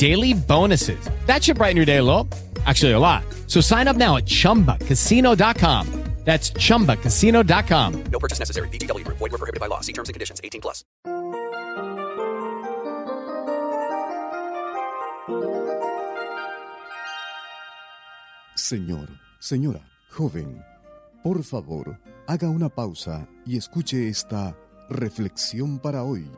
daily bonuses. That should brighten your day a little. Actually, a lot. So sign up now at chumbacasino.com. That's chumbacasino.com. No purchase necessary. VGW Group. Void were prohibited by law. See terms and conditions. 18 plus. Señor, señora, joven, por favor, haga una pausa y escuche esta reflexión para hoy.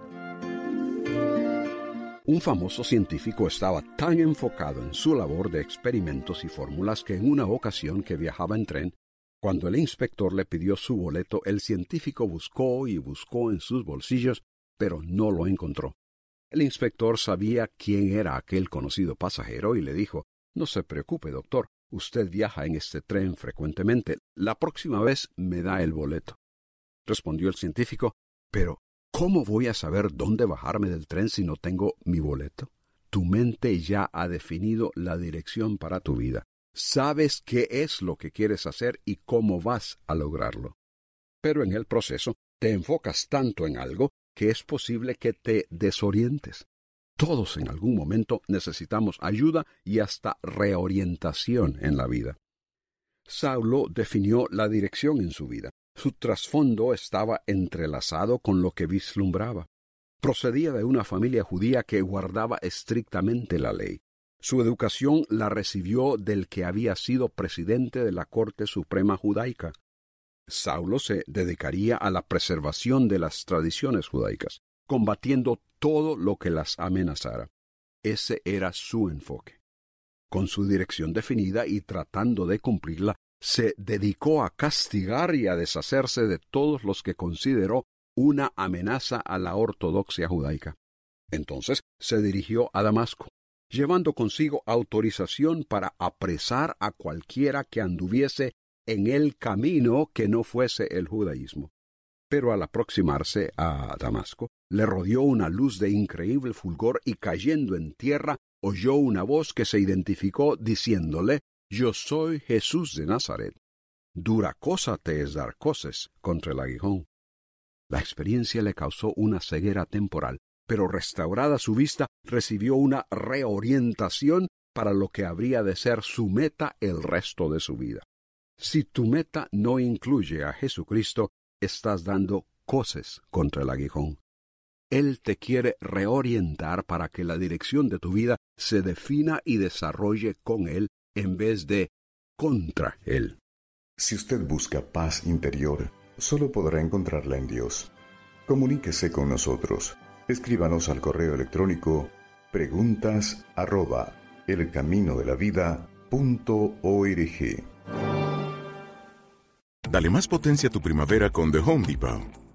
Un famoso científico estaba tan enfocado en su labor de experimentos y fórmulas que en una ocasión que viajaba en tren, cuando el inspector le pidió su boleto, el científico buscó y buscó en sus bolsillos, pero no lo encontró. El inspector sabía quién era aquel conocido pasajero y le dijo No se preocupe, doctor, usted viaja en este tren frecuentemente. La próxima vez me da el boleto. Respondió el científico Pero ¿Cómo voy a saber dónde bajarme del tren si no tengo mi boleto? Tu mente ya ha definido la dirección para tu vida. Sabes qué es lo que quieres hacer y cómo vas a lograrlo. Pero en el proceso te enfocas tanto en algo que es posible que te desorientes. Todos en algún momento necesitamos ayuda y hasta reorientación en la vida. Saulo definió la dirección en su vida. Su trasfondo estaba entrelazado con lo que vislumbraba. Procedía de una familia judía que guardaba estrictamente la ley. Su educación la recibió del que había sido presidente de la Corte Suprema judaica. Saulo se dedicaría a la preservación de las tradiciones judaicas, combatiendo todo lo que las amenazara. Ese era su enfoque. Con su dirección definida y tratando de cumplirla, se dedicó a castigar y a deshacerse de todos los que consideró una amenaza a la ortodoxia judaica. Entonces se dirigió a Damasco, llevando consigo autorización para apresar a cualquiera que anduviese en el camino que no fuese el judaísmo. Pero al aproximarse a Damasco, le rodeó una luz de increíble fulgor y cayendo en tierra oyó una voz que se identificó diciéndole yo soy Jesús de Nazaret. Dura cosa te es dar cosas contra el aguijón. La experiencia le causó una ceguera temporal, pero restaurada su vista, recibió una reorientación para lo que habría de ser su meta el resto de su vida. Si tu meta no incluye a Jesucristo, estás dando cosas contra el aguijón. Él te quiere reorientar para que la dirección de tu vida se defina y desarrolle con Él en vez de contra Él. Si usted busca paz interior, solo podrá encontrarla en Dios. Comuníquese con nosotros. Escríbanos al correo electrónico preguntas arroba elcaminodelavida.org. Dale más potencia a tu primavera con The Home Depot.